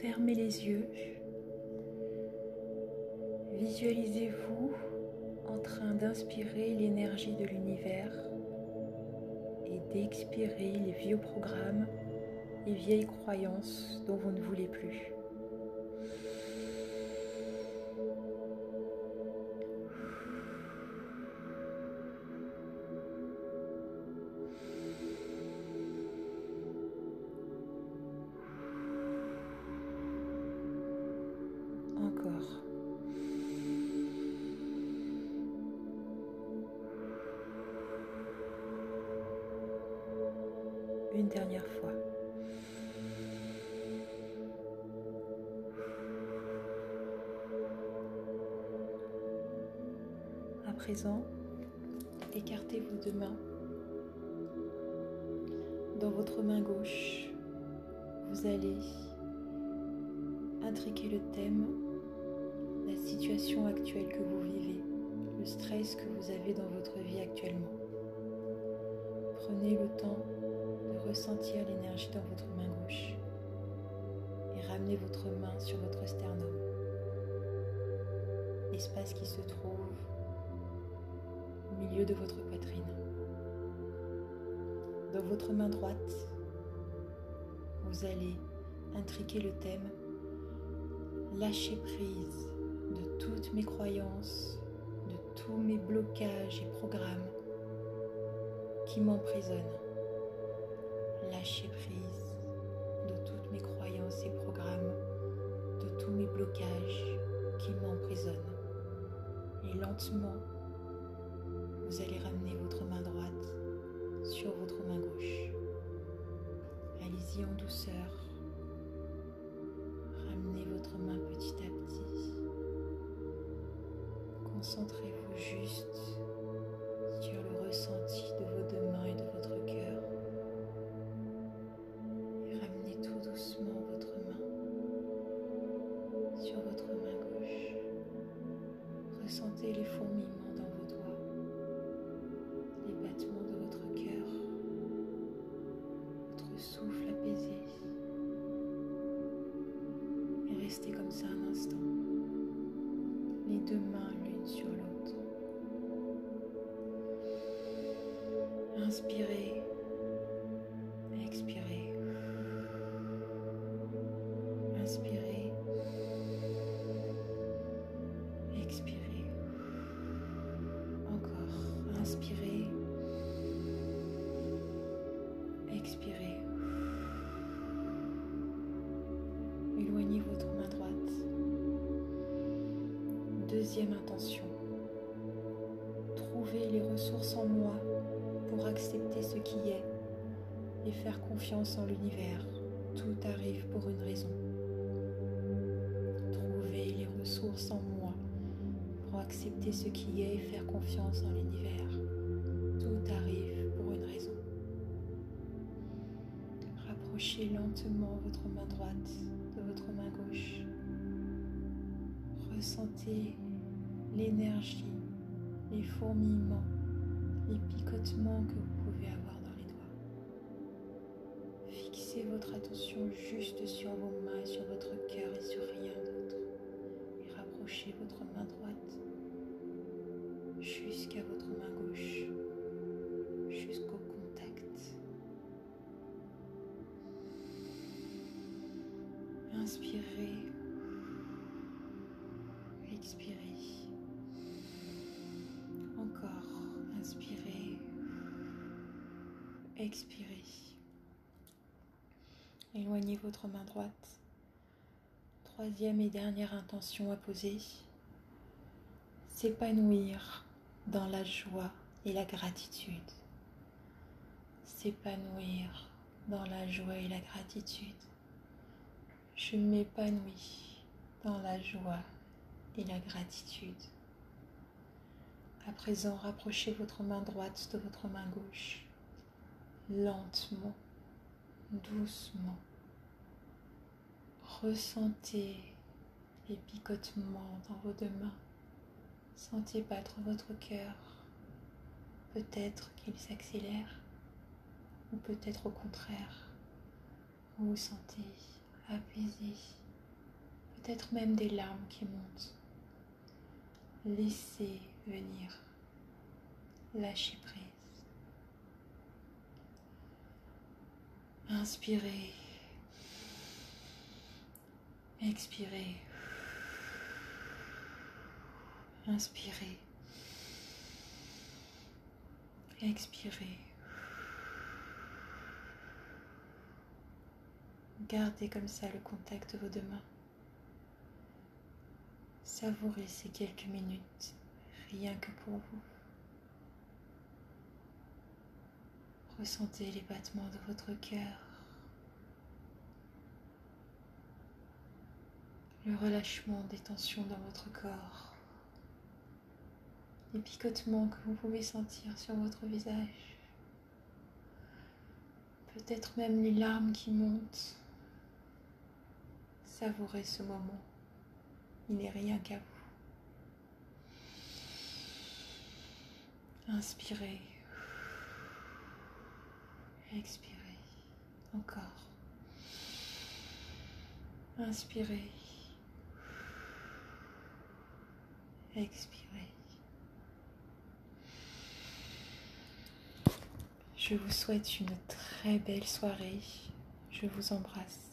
fermez les yeux. Visualisez-vous en train d'inspirer l'énergie de l'univers et d'expirer les vieux programmes et vieilles croyances dont vous ne voulez plus. Une dernière fois. À présent, écartez vos deux mains. Dans votre main gauche, vous allez intriquer le thème, la situation actuelle que vous vivez, le stress que vous avez dans votre vie actuellement. Prenez le temps ressentir l'énergie dans votre main gauche et ramenez votre main sur votre sternum, l'espace qui se trouve au milieu de votre poitrine. Dans votre main droite, vous allez intriquer le thème lâcher prise de toutes mes croyances, de tous mes blocages et programmes qui m'emprisonnent lâcher prise de toutes mes croyances et programmes, de tous mes blocages qui m'emprisonnent. Et lentement, vous allez ramener votre main droite sur votre main gauche. Allez-y en douceur. Ramenez votre main petit à petit. Concentrez-vous juste souffle apaisé. Et restez comme ça un instant, les deux mains l'une sur l'autre. Inspirez, expirez. Inspirez. Deuxième intention. Trouver les ressources en moi pour accepter ce qui est et faire confiance en l'univers. Tout arrive pour une raison. Trouver les ressources en moi pour accepter ce qui est et faire confiance en l'univers. Tout arrive pour une raison. Rapprochez lentement votre main droite de votre main gauche ressentez l'énergie, les fourmillements, les picotements que vous pouvez avoir dans les doigts. Fixez votre attention juste sur vos mains, sur votre cœur et sur rien d'autre. Et rapprochez votre main droite jusqu'à votre main gauche, jusqu'au contact. Inspirez Expirez. Éloignez votre main droite. Troisième et dernière intention à poser. S'épanouir dans la joie et la gratitude. S'épanouir dans la joie et la gratitude. Je m'épanouis dans la joie et la gratitude. À présent, rapprochez votre main droite de votre main gauche, lentement, doucement. Ressentez les picotements dans vos deux mains. Sentez battre votre cœur. Peut-être qu'il s'accélère ou peut-être au contraire, vous vous sentez apaisé, peut-être même des larmes qui montent. Laissez venir. Lâchez prise. Inspirez. Expirez. Inspirez. Expirez. Gardez comme ça le contact de vos deux mains. Savourez ces quelques minutes, rien que pour vous. Ressentez les battements de votre cœur, le relâchement des tensions dans votre corps, les picotements que vous pouvez sentir sur votre visage, peut-être même les larmes qui montent. Savourez ce moment, il n'est rien qu'à vous. Inspirez. Expirez. Encore. Inspirez. Expirez. Je vous souhaite une très belle soirée. Je vous embrasse.